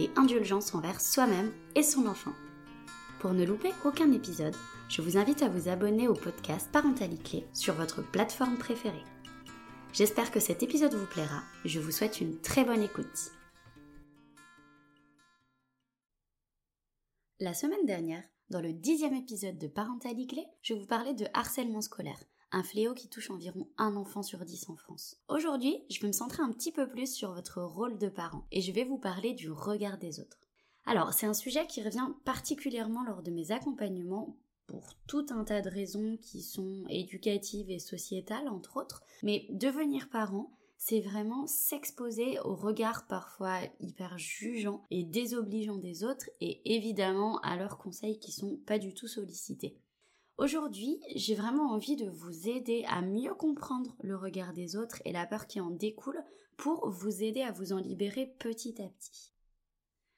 et indulgence envers soi-même et son enfant. Pour ne louper aucun épisode, je vous invite à vous abonner au podcast Parentalité sur votre plateforme préférée. J'espère que cet épisode vous plaira. Je vous souhaite une très bonne écoute. La semaine dernière, dans le dixième épisode de Parentalité, je vous parlais de harcèlement scolaire, un fléau qui touche environ un enfant sur dix en France. Aujourd'hui, je vais me centrer un petit peu plus sur votre rôle de parent et je vais vous parler du regard des autres. Alors, c'est un sujet qui revient particulièrement lors de mes accompagnements pour tout un tas de raisons qui sont éducatives et sociétales, entre autres, mais devenir parent, c'est vraiment s'exposer au regard parfois hyper jugeant et désobligeant des autres et évidemment à leurs conseils qui sont pas du tout sollicités. Aujourd'hui, j'ai vraiment envie de vous aider à mieux comprendre le regard des autres et la peur qui en découle pour vous aider à vous en libérer petit à petit.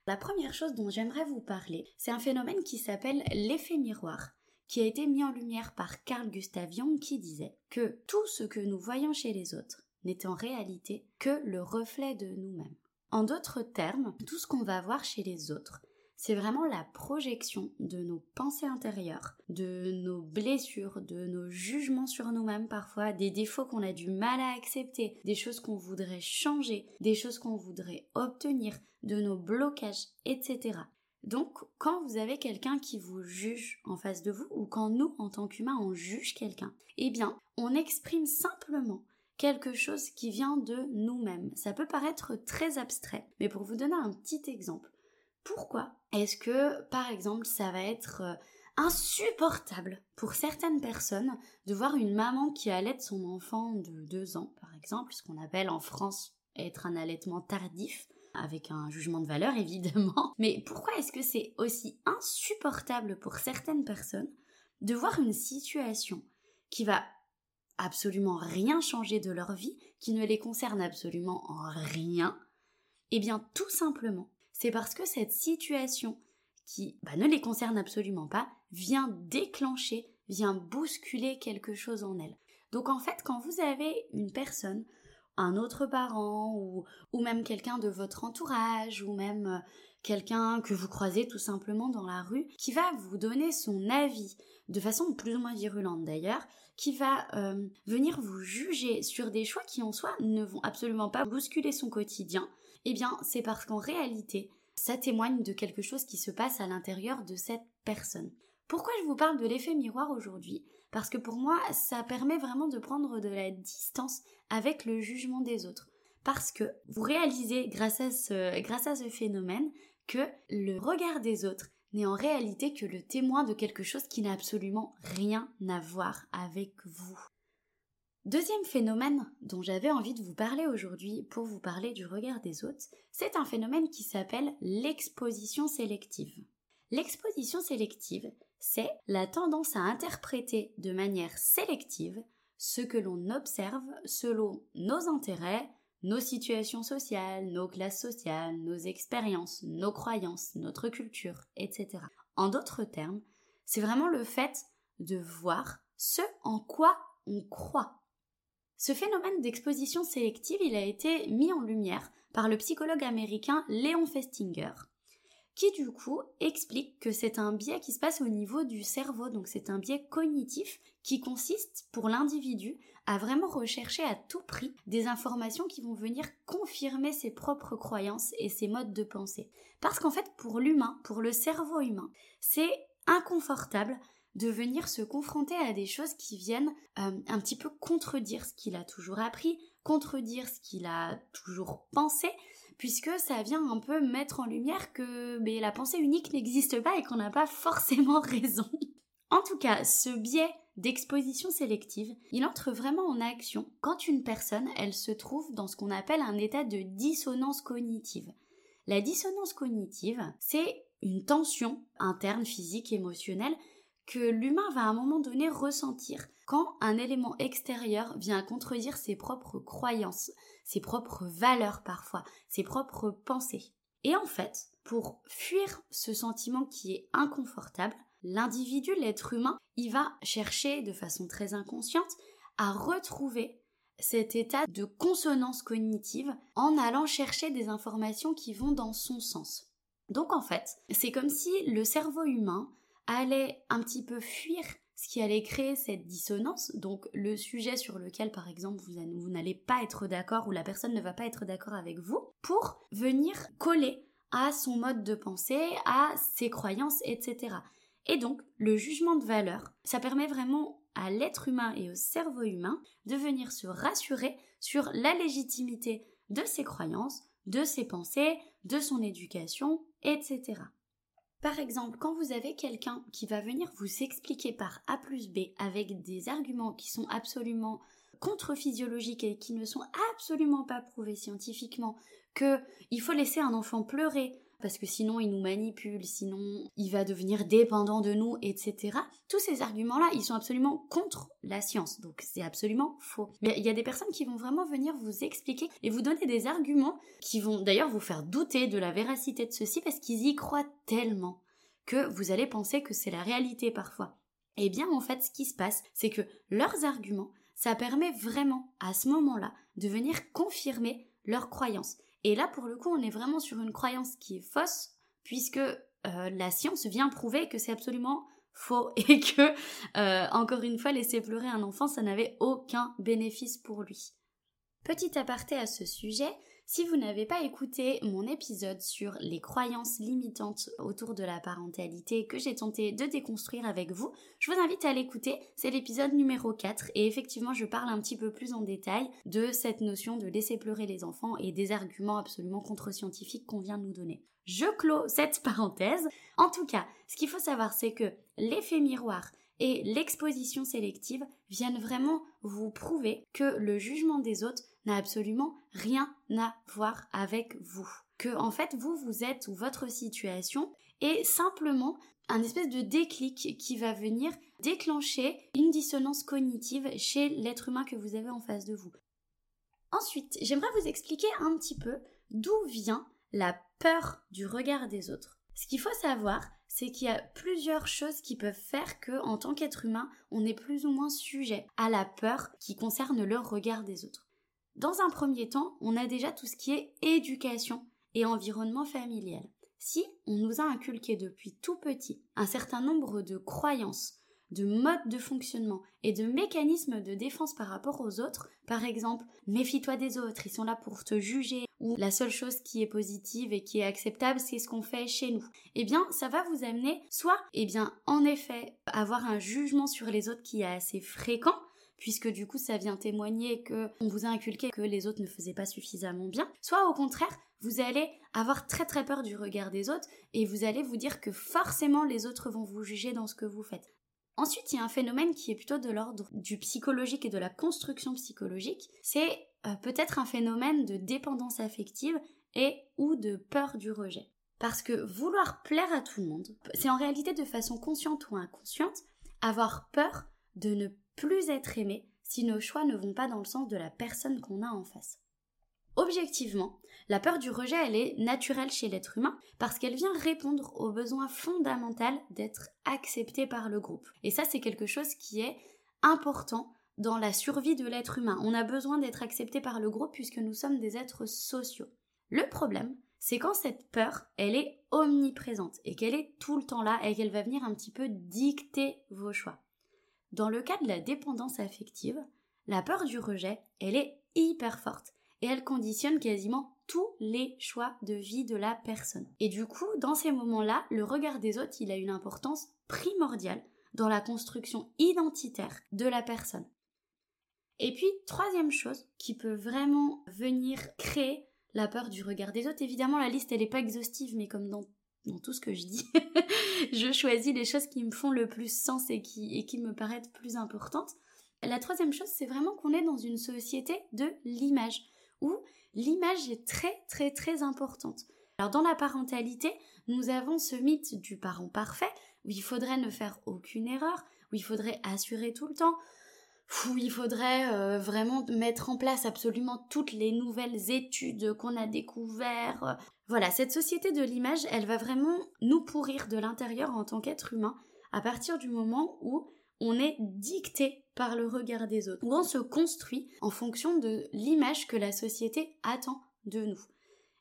La première chose dont j'aimerais vous parler, c'est un phénomène qui s'appelle l'effet miroir, qui a été mis en lumière par Carl Gustav Jung qui disait que tout ce que nous voyons chez les autres n'est en réalité que le reflet de nous-mêmes. En d'autres termes, tout ce qu'on va voir chez les autres c'est vraiment la projection de nos pensées intérieures, de nos blessures, de nos jugements sur nous-mêmes parfois, des défauts qu'on a du mal à accepter, des choses qu'on voudrait changer, des choses qu'on voudrait obtenir, de nos blocages, etc. Donc, quand vous avez quelqu'un qui vous juge en face de vous, ou quand nous, en tant qu'humains, on juge quelqu'un, eh bien, on exprime simplement quelque chose qui vient de nous-mêmes. Ça peut paraître très abstrait, mais pour vous donner un petit exemple, pourquoi est-ce que, par exemple, ça va être euh, insupportable pour certaines personnes de voir une maman qui allait son enfant de deux ans, par exemple, ce qu'on appelle en France être un allaitement tardif, avec un jugement de valeur évidemment. Mais pourquoi est-ce que c'est aussi insupportable pour certaines personnes de voir une situation qui va absolument rien changer de leur vie, qui ne les concerne absolument en rien? Eh bien tout simplement c'est parce que cette situation qui bah, ne les concerne absolument pas vient déclencher, vient bousculer quelque chose en elles. Donc en fait, quand vous avez une personne, un autre parent ou, même quelqu'un de votre entourage ou même euh, quelqu'un que vous croisez tout simplement dans la rue qui va vous donner son avis de façon plus ou moins virulente d'ailleurs, qui va euh, venir vous juger sur des choix qui en soi ne vont absolument pas bousculer son quotidien, eh bien, c'est parce qu'en réalité, ça témoigne de quelque chose qui se passe à l'intérieur de cette personne. Pourquoi je vous parle de l'effet miroir aujourd'hui? Parce que pour moi, ça permet vraiment de prendre de la distance avec le jugement des autres. Parce que vous réalisez grâce à ce, grâce à ce phénomène que le regard des autres n'est en réalité que le témoin de quelque chose qui n'a absolument rien à voir avec vous. Deuxième phénomène dont j'avais envie de vous parler aujourd'hui pour vous parler du regard des autres, c'est un phénomène qui s'appelle l'exposition sélective. L'exposition sélective, c'est la tendance à interpréter de manière sélective ce que l'on observe selon nos intérêts, nos situations sociales, nos classes sociales, nos expériences, nos croyances, notre culture, etc. En d'autres termes, c'est vraiment le fait de voir ce en quoi on croit ce phénomène d'exposition sélective, il a été mis en lumière par le psychologue américain Léon Festinger, qui du coup explique que c'est un biais qui se passe au niveau du cerveau, donc c'est un biais cognitif qui consiste pour l'individu à vraiment rechercher à tout prix des informations qui vont venir confirmer ses propres croyances et ses modes de pensée. Parce qu'en fait, pour l'humain, pour le cerveau humain, c'est inconfortable de venir se confronter à des choses qui viennent euh, un petit peu contredire ce qu'il a toujours appris, contredire ce qu'il a toujours pensé, puisque ça vient un peu mettre en lumière que mais la pensée unique n'existe pas et qu'on n'a pas forcément raison. En tout cas, ce biais d'exposition sélective, il entre vraiment en action quand une personne, elle se trouve dans ce qu'on appelle un état de dissonance cognitive. La dissonance cognitive, c'est une tension interne, physique, émotionnelle que l'humain va à un moment donné ressentir quand un élément extérieur vient contredire ses propres croyances, ses propres valeurs parfois, ses propres pensées. Et en fait, pour fuir ce sentiment qui est inconfortable, l'individu, l'être humain, il va chercher de façon très inconsciente à retrouver cet état de consonance cognitive en allant chercher des informations qui vont dans son sens. Donc en fait, c'est comme si le cerveau humain allait un petit peu fuir ce qui allait créer cette dissonance, donc le sujet sur lequel par exemple vous, n'allez pas être d'accord ou la personne ne va pas être d'accord avec vous, pour venir coller à son mode de pensée, à ses croyances, etc. Et donc le jugement de valeur, ça permet vraiment à l'être humain et au cerveau humain de venir se rassurer sur la légitimité de ses croyances, de ses pensées, de son éducation, etc. Par exemple, quand vous avez quelqu'un qui va venir vous expliquer par A plus B avec des arguments qui sont absolument contre-physiologiques et qui ne sont absolument pas prouvés scientifiquement, que il faut laisser un enfant pleurer parce que sinon il nous manipule, sinon il va devenir dépendant de nous, etc. Tous ces arguments-là, ils sont absolument contre la science, donc c'est absolument faux. Mais il y a des personnes qui vont vraiment venir vous expliquer et vous donner des arguments qui vont d'ailleurs vous faire douter de la véracité de ceci parce qu'ils y croient tellement que vous allez penser que c'est la réalité parfois. Eh bien en fait ce qui se passe, c'est que leurs arguments, ça permet vraiment à ce moment-là de venir confirmer leurs croyances. Et là, pour le coup, on est vraiment sur une croyance qui est fausse, puisque euh, la science vient prouver que c'est absolument faux et que, euh, encore une fois, laisser pleurer un enfant, ça n'avait aucun bénéfice pour lui. Petit aparté à ce sujet, si vous n'avez pas écouté mon épisode sur les croyances limitantes autour de la parentalité que j'ai tenté de déconstruire avec vous, je vous invite à l'écouter. C'est l'épisode numéro 4 et effectivement je parle un petit peu plus en détail de cette notion de laisser pleurer les enfants et des arguments absolument contre-scientifiques qu'on vient de nous donner. Je clôt cette parenthèse. En tout cas, ce qu'il faut savoir c'est que l'effet miroir et l'exposition sélective viennent vraiment vous prouver que le jugement des autres n'a absolument rien à voir avec vous. Que en fait vous vous êtes ou votre situation est simplement un espèce de déclic qui va venir déclencher une dissonance cognitive chez l'être humain que vous avez en face de vous. Ensuite, j'aimerais vous expliquer un petit peu d'où vient la peur du regard des autres. Ce qu'il faut savoir, c'est qu'il y a plusieurs choses qui peuvent faire que, en tant qu'être humain, on est plus ou moins sujet à la peur qui concerne le regard des autres. Dans un premier temps, on a déjà tout ce qui est éducation et environnement familial. Si on nous a inculqué depuis tout petit un certain nombre de croyances, de modes de fonctionnement et de mécanismes de défense par rapport aux autres, par exemple, méfie-toi des autres, ils sont là pour te juger, ou la seule chose qui est positive et qui est acceptable, c'est ce qu'on fait chez nous. Eh bien, ça va vous amener soit, eh bien, en effet, avoir un jugement sur les autres qui est assez fréquent, puisque du coup ça vient témoigner que on vous a inculqué que les autres ne faisaient pas suffisamment bien, soit au contraire, vous allez avoir très très peur du regard des autres et vous allez vous dire que forcément les autres vont vous juger dans ce que vous faites. Ensuite, il y a un phénomène qui est plutôt de l'ordre du psychologique et de la construction psychologique, c'est euh, peut-être un phénomène de dépendance affective et ou de peur du rejet. Parce que vouloir plaire à tout le monde, c'est en réalité de façon consciente ou inconsciente avoir peur de ne plus être aimé si nos choix ne vont pas dans le sens de la personne qu'on a en face. Objectivement, la peur du rejet, elle est naturelle chez l'être humain parce qu'elle vient répondre au besoin fondamental d'être accepté par le groupe. Et ça, c'est quelque chose qui est important dans la survie de l'être humain. On a besoin d'être accepté par le groupe puisque nous sommes des êtres sociaux. Le problème, c'est quand cette peur, elle est omniprésente et qu'elle est tout le temps là et qu'elle va venir un petit peu dicter vos choix. Dans le cas de la dépendance affective, la peur du rejet, elle est hyper forte et elle conditionne quasiment tous les choix de vie de la personne. Et du coup, dans ces moments-là, le regard des autres, il a une importance primordiale dans la construction identitaire de la personne. Et puis, troisième chose qui peut vraiment venir créer la peur du regard des autres, évidemment la liste elle n'est pas exhaustive, mais comme dans tout ce que je dis, je choisis les choses qui me font le plus sens et qui me paraissent plus importantes. La troisième chose, c'est vraiment qu'on est dans une société de l'image, où l'image est très très très importante. Alors dans la parentalité, nous avons ce mythe du parent parfait, où il faudrait ne faire aucune erreur, où il faudrait assurer tout le temps, où il faudrait euh, vraiment mettre en place absolument toutes les nouvelles études qu'on a découvertes. Voilà, cette société de l'image, elle va vraiment nous pourrir de l'intérieur en tant qu'être humain à partir du moment où on est dicté par le regard des autres, où on se construit en fonction de l'image que la société attend de nous.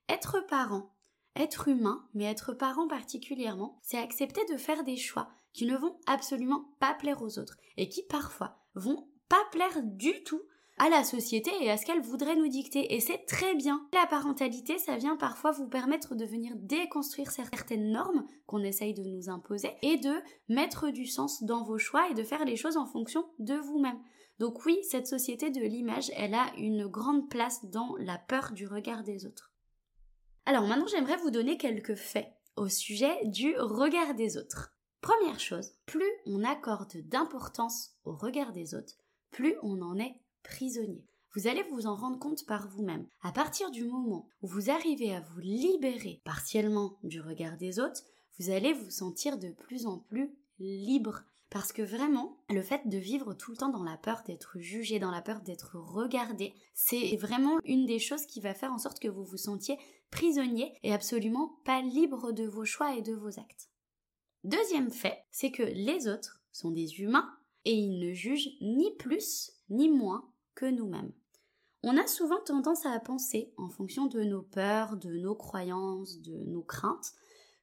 Être parent, être humain, mais être parent particulièrement, c'est accepter de faire des choix qui ne vont absolument pas plaire aux autres et qui parfois vont pas plaire du tout à la société et à ce qu'elle voudrait nous dicter. Et c'est très bien. La parentalité, ça vient parfois vous permettre de venir déconstruire certaines normes qu'on essaye de nous imposer et de mettre du sens dans vos choix et de faire les choses en fonction de vous-même. Donc oui, cette société de l'image, elle a une grande place dans la peur du regard des autres. Alors maintenant, j'aimerais vous donner quelques faits au sujet du regard des autres. Première chose, plus on accorde d'importance au regard des autres, plus on en est Vous allez vous en rendre compte par vous-même. À partir du moment où vous arrivez à vous libérer partiellement du regard des autres, vous allez vous sentir de plus en plus libre. Parce que vraiment, le fait de vivre tout le temps dans la peur d'être jugé, dans la peur d'être regardé, c'est vraiment une des choses qui va faire en sorte que vous vous sentiez prisonnier et absolument pas libre de vos choix et de vos actes. Deuxième fait, c'est que les autres sont des humains et ils ne jugent ni plus ni moins que nous-mêmes. On a souvent tendance à penser, en fonction de nos peurs, de nos croyances, de nos craintes,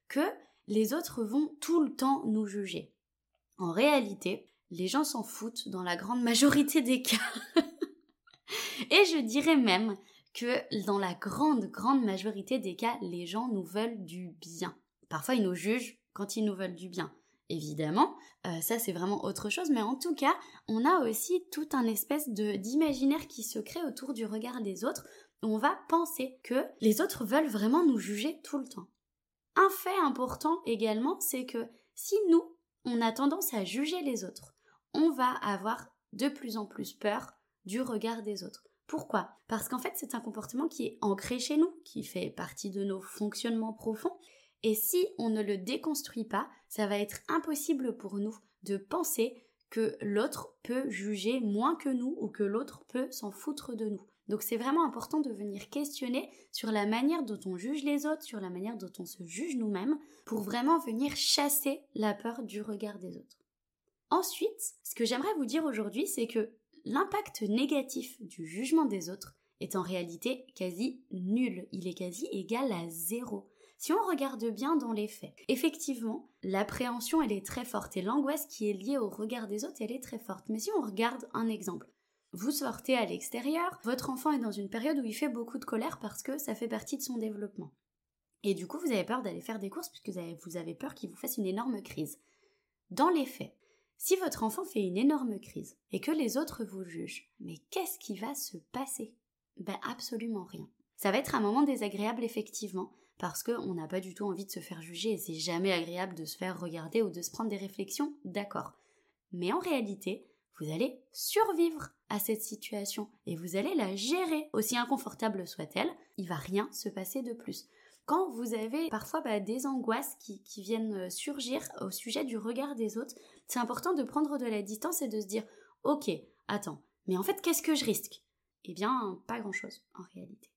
que les autres vont tout le temps nous juger. En réalité, les gens s'en foutent dans la grande majorité des cas. Et je dirais même que dans la grande, grande majorité des cas, les gens nous veulent du bien. Parfois, ils nous jugent quand ils nous veulent du bien évidemment. Euh, ça, c'est vraiment autre chose. Mais en tout cas, on a aussi tout un espèce d'imaginaire qui se crée autour du regard des autres. On va penser que les autres veulent vraiment nous juger tout le temps. Un fait important également, c'est que si nous, on a tendance à juger les autres, on va avoir de plus en plus peur du regard des autres. Pourquoi? Parce qu'en fait, c'est un comportement qui est ancré chez nous, qui fait partie de nos fonctionnements profonds, et si on ne le déconstruit pas, ça va être impossible pour nous de penser que l'autre peut juger moins que nous ou que l'autre peut s'en foutre de nous. Donc c'est vraiment important de venir questionner sur la manière dont on juge les autres, sur la manière dont on se juge nous-mêmes, pour vraiment venir chasser la peur du regard des autres. Ensuite, ce que j'aimerais vous dire aujourd'hui, c'est que l'impact négatif du jugement des autres est en réalité quasi nul, il est quasi égal à zéro. Si on regarde bien dans les faits, effectivement, l'appréhension, elle est très forte et l'angoisse qui est liée au regard des autres, elle est très forte. Mais si on regarde un exemple, vous sortez à l'extérieur, votre enfant est dans une période où il fait beaucoup de colère parce que ça fait partie de son développement. Et du coup, vous avez peur d'aller faire des courses puisque vous avez peur qu'il vous fasse une énorme crise. Dans les faits, si votre enfant fait une énorme crise et que les autres vous jugent, mais qu'est-ce qui va se passer? Ben absolument rien. Ça va être un moment désagréable effectivement, parce qu'on n'a pas du tout envie de se faire juger et c'est jamais agréable de se faire regarder ou de se prendre des réflexions, d'accord. Mais en réalité, vous allez survivre à cette situation et vous allez la gérer, aussi inconfortable soit-elle, il va rien se passer de plus. Quand vous avez parfois bah, des angoisses qui, qui viennent euh, surgir au sujet du regard des autres, c'est important de prendre de la distance et de se dire Ok, attends, mais en fait, qu'est-ce que je risque? Eh bien, pas grand-chose en réalité.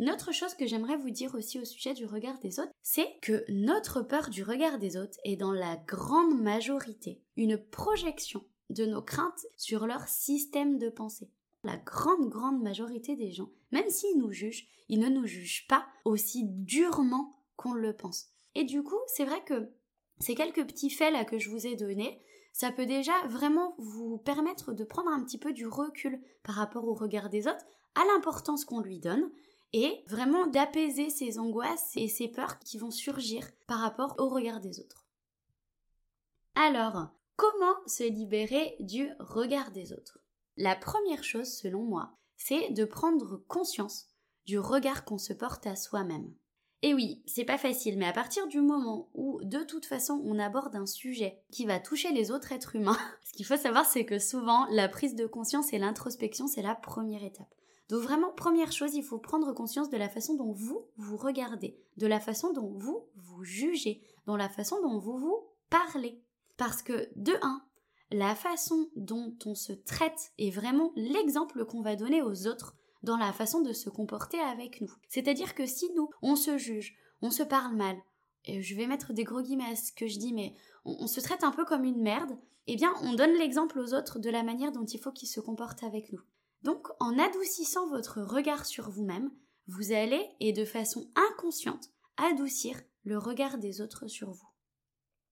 Une autre chose que j'aimerais vous dire aussi au sujet du regard des autres, c'est que notre peur du regard des autres est dans la grande majorité une projection de nos craintes sur leur système de pensée. La grande, grande majorité des gens, même s'ils nous jugent, ils ne nous jugent pas aussi durement qu'on le pense. Et du coup, c'est vrai que ces quelques petits faits là que je vous ai donnés, ça peut déjà vraiment vous permettre de prendre un petit peu du recul par rapport au regard des autres, à l'importance qu'on lui donne, et vraiment d'apaiser ces angoisses et ces peurs qui vont surgir par rapport au regard des autres. Alors, comment se libérer du regard des autres? La première chose, selon moi, c'est de prendre conscience du regard qu'on se porte à soi-même. Et oui, c'est pas facile, mais à partir du moment où, de toute façon, on aborde un sujet qui va toucher les autres êtres humains, ce qu'il faut savoir, c'est que souvent, la prise de conscience et l'introspection, c'est la première étape. Donc vraiment, première chose, il faut prendre conscience de la façon dont vous vous regardez, de la façon dont vous vous jugez, dans la façon dont vous vous parlez. Parce que, de un, la façon dont on se traite est vraiment l'exemple qu'on va donner aux autres dans la façon de se comporter avec nous. C'est-à-dire que si nous, on se juge, on se parle mal, et je vais mettre des gros guillemets à ce que je dis, mais on, se traite un peu comme une merde, eh bien, on donne l'exemple aux autres de la manière dont il faut qu'ils se comportent avec nous. Donc, en adoucissant votre regard sur vous-même, vous allez, et de façon inconsciente, adoucir le regard des autres sur vous.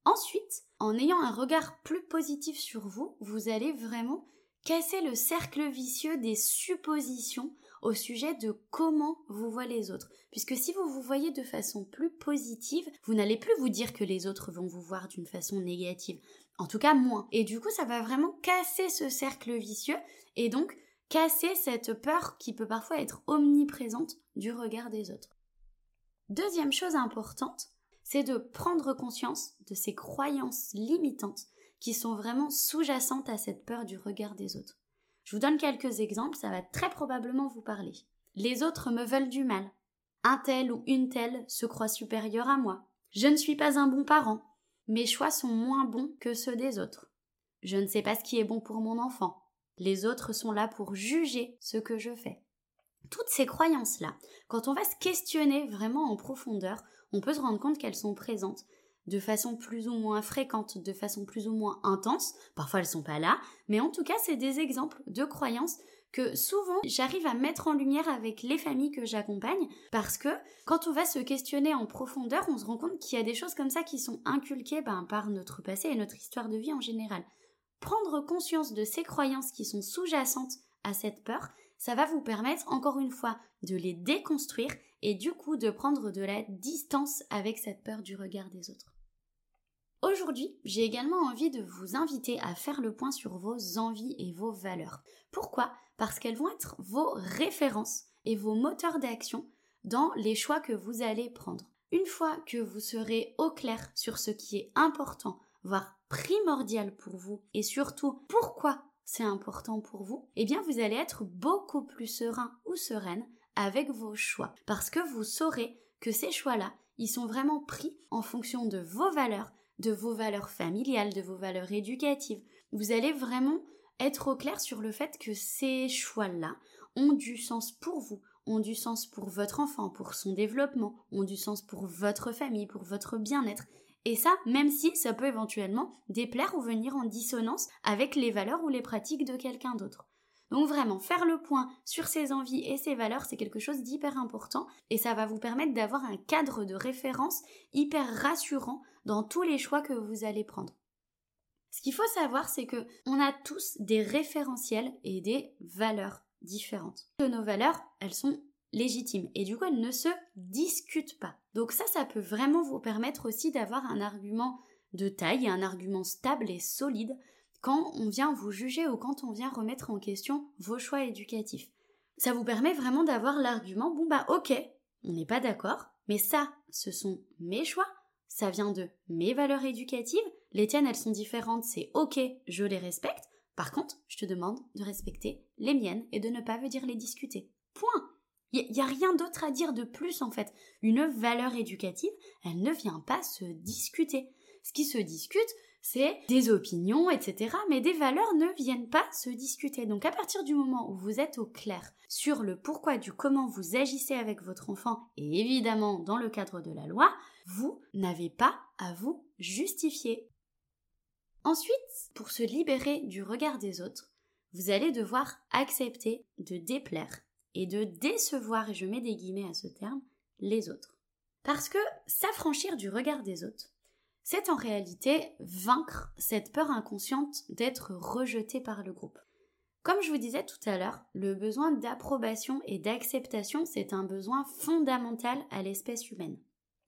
Ensuite, en ayant un regard plus positif sur vous, vous allez vraiment casser le cercle vicieux des suppositions au sujet de comment vous voient les autres. Puisque si vous vous voyez de façon plus positive, vous n'allez plus vous dire que les autres vont vous voir d'une façon négative. En tout cas, moins. Et du coup, ça va vraiment casser ce cercle vicieux et donc casser cette peur qui peut parfois être omniprésente du regard des autres. Deuxième chose importante, c'est de prendre conscience de ces croyances limitantes qui sont vraiment sous-jacentes à cette peur du regard des autres. Je vous donne quelques exemples, ça va très probablement vous parler. Les autres me veulent du mal. Un tel ou une telle se croit supérieur à moi. Je ne suis pas un bon parent. Mes choix sont moins bons que ceux des autres. Je ne sais pas ce qui est bon pour mon enfant. Les autres sont là pour juger ce que je fais. Toutes ces croyances-là, quand on va se questionner vraiment en profondeur, on peut se rendre compte qu'elles sont présentes de façon plus ou moins fréquente, de façon plus ou moins intense. Parfois elles sont pas là, mais en tout cas c'est des exemples de croyances que souvent j'arrive à mettre en lumière avec les familles que j'accompagne parce que quand on va se questionner en profondeur, on se rend compte qu'il y a des choses comme ça qui sont inculquées ben, par notre passé et notre histoire de vie en général. Prendre conscience de ces croyances qui sont sous-jacentes à cette peur, ça va vous permettre encore une fois de les déconstruire et du coup de prendre de la distance avec cette peur du regard des autres. Aujourd'hui, j'ai également envie de vous inviter à faire le point sur vos envies et vos valeurs. Pourquoi? Parce qu'elles vont être vos références et vos moteurs d'action dans les choix que vous allez prendre. Une fois que vous serez au clair sur ce qui est important, voire primordial pour vous, et surtout pourquoi c'est important pour vous, eh bien vous allez être beaucoup plus serein ou sereine avec vos choix. Parce que vous saurez que ces choix-là, ils sont vraiment pris en fonction de vos valeurs, de vos valeurs familiales, de vos valeurs éducatives. Vous allez vraiment être au clair sur le fait que ces choix-là ont du sens pour vous, ont du sens pour votre enfant, pour son développement, ont du sens pour votre famille, pour votre bien-être. Et ça, même si ça peut éventuellement déplaire ou venir en dissonance avec les valeurs ou les pratiques de quelqu'un d'autre. Donc vraiment, faire le point sur ses envies et ses valeurs, c'est quelque chose d'hyper important et ça va vous permettre d'avoir un cadre de référence hyper rassurant dans tous les choix que vous allez prendre. Ce qu'il faut savoir, c'est que on a tous des référentiels et des valeurs différentes. nos valeurs, elles sont légitimes et du coup, elles ne se discutent pas. Donc ça, ça peut vraiment vous permettre aussi d'avoir un argument de taille, un argument stable et solide quand on vient vous juger ou quand on vient remettre en question vos choix éducatifs. Ça vous permet vraiment d'avoir l'argument, bon bah ok, on n'est pas d'accord, mais ça, ce sont mes choix, ça vient de mes valeurs éducatives, les tiennes elles sont différentes, c'est ok, je les respecte, par contre, je te demande de respecter les miennes et de ne pas venir les discuter. Point. Il n'y a rien d'autre à dire de plus en fait. Une valeur éducative, elle ne vient pas se discuter. Ce qui se discute, c'est des opinions, etc. Mais des valeurs ne viennent pas se discuter. Donc à partir du moment où vous êtes au clair sur le pourquoi du comment vous agissez avec votre enfant, et évidemment dans le cadre de la loi, vous n'avez pas à vous justifier. Ensuite, pour se libérer du regard des autres, vous allez devoir accepter de déplaire et de décevoir, et je mets des guillemets à ce terme, les autres. Parce que s'affranchir du regard des autres, c'est en réalité vaincre cette peur inconsciente d'être rejeté par le groupe. Comme je vous disais tout à l'heure, le besoin d'approbation et d'acceptation, c'est un besoin fondamental à l'espèce humaine.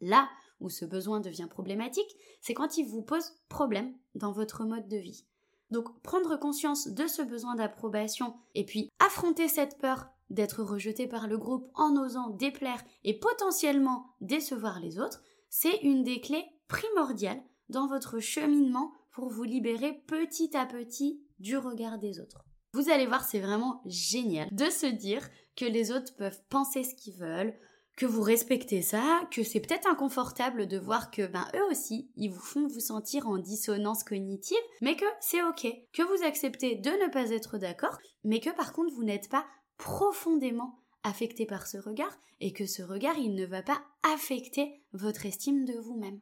Là où ce besoin devient problématique, c'est quand il vous pose problème dans votre mode de vie. Donc prendre conscience de ce besoin d'approbation et puis affronter cette peur d'être rejeté par le groupe en osant déplaire et potentiellement décevoir les autres, c'est une des clés primordiales dans votre cheminement pour vous libérer petit à petit du regard des autres. Vous allez voir, c'est vraiment génial de se dire que les autres peuvent penser ce qu'ils veulent, que vous respectez ça, que c'est peut-être inconfortable de voir que ben eux aussi, ils vous font vous sentir en dissonance cognitive, mais que c'est OK, que vous acceptez de ne pas être d'accord, mais que par contre vous n'êtes pas profondément affecté par ce regard et que ce regard, il ne va pas affecter votre estime de vous-même.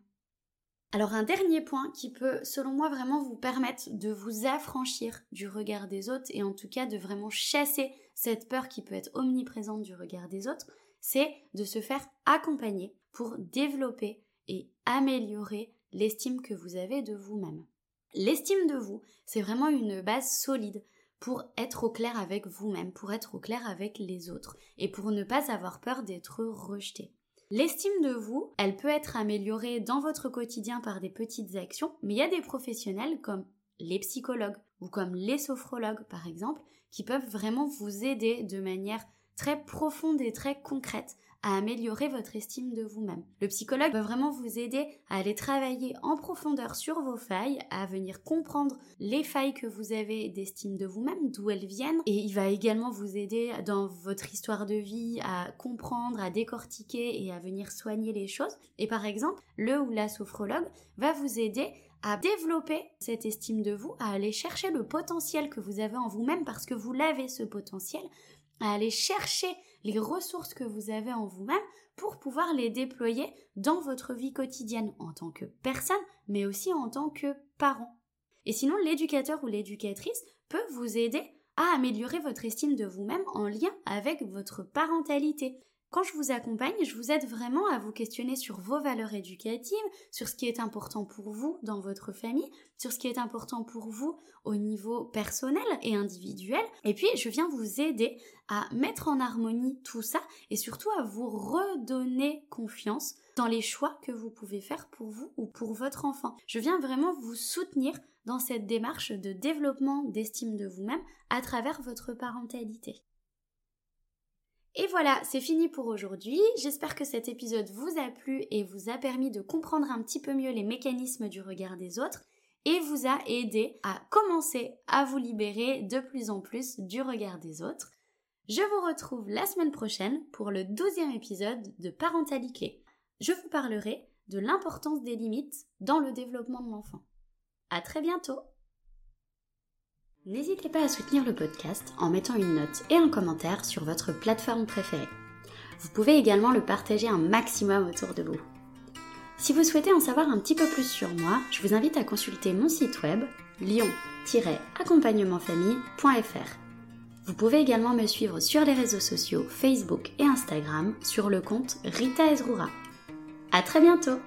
Alors un dernier point qui peut, selon moi, vraiment vous permettre de vous affranchir du regard des autres et en tout cas de vraiment chasser cette peur qui peut être omniprésente du regard des autres, c'est de se faire accompagner pour développer et améliorer l'estime que vous avez de vous-même. L'estime de vous, c'est vraiment une base solide pour être au clair avec vous-même, pour être au clair avec les autres et pour ne pas avoir peur d'être rejeté. L'estime de vous, elle peut être améliorée dans votre quotidien par des petites actions, mais il y a des professionnels comme les psychologues ou comme les sophrologues par exemple, qui peuvent vraiment vous aider de manière très profonde et très concrète à améliorer votre estime de vous-même. Le psychologue va vraiment vous aider à aller travailler en profondeur sur vos failles, à venir comprendre les failles que vous avez d'estime de vous-même, d'où elles viennent, et il va également vous aider dans votre histoire de vie à comprendre, à décortiquer et à venir soigner les choses. Et par exemple, le ou la sophrologue va vous aider à développer cette estime de vous, à aller chercher le potentiel que vous avez en vous-même parce que vous l'avez ce potentiel, à aller chercher les ressources que vous avez en vous-même pour pouvoir les déployer dans votre vie quotidienne en tant que personne, mais aussi en tant que parent. Et sinon, l'éducateur ou l'éducatrice peut vous aider à améliorer votre estime de vous-même en lien avec votre parentalité. Quand je vous accompagne, je vous aide vraiment à vous questionner sur vos valeurs éducatives, sur ce qui est important pour vous dans votre famille, sur ce qui est important pour vous au niveau personnel et individuel. Et puis, je viens vous aider à mettre en harmonie tout ça et surtout à vous redonner confiance dans les choix que vous pouvez faire pour vous ou pour votre enfant. Je viens vraiment vous soutenir dans cette démarche de développement d'estime de vous-même à travers votre parentalité. Et voilà, c'est fini pour aujourd'hui. J'espère que cet épisode vous a plu et vous a permis de comprendre un petit peu mieux les mécanismes du regard des autres et vous a aidé à commencer à vous libérer de plus en plus du regard des autres. Je vous retrouve la semaine prochaine pour le douzième épisode de Parentalité. Je vous parlerai de l'importance des limites dans le développement de l'enfant. À très bientôt! N'hésitez pas à soutenir le podcast en mettant une note et un commentaire sur votre plateforme préférée. Vous pouvez également le partager un maximum autour de vous. Si vous souhaitez en savoir un petit peu plus sur moi, je vous invite à consulter mon site web lion-accompagnementfamille.fr. Vous pouvez également me suivre sur les réseaux sociaux Facebook et Instagram sur le compte Rita Ezrura. À très bientôt!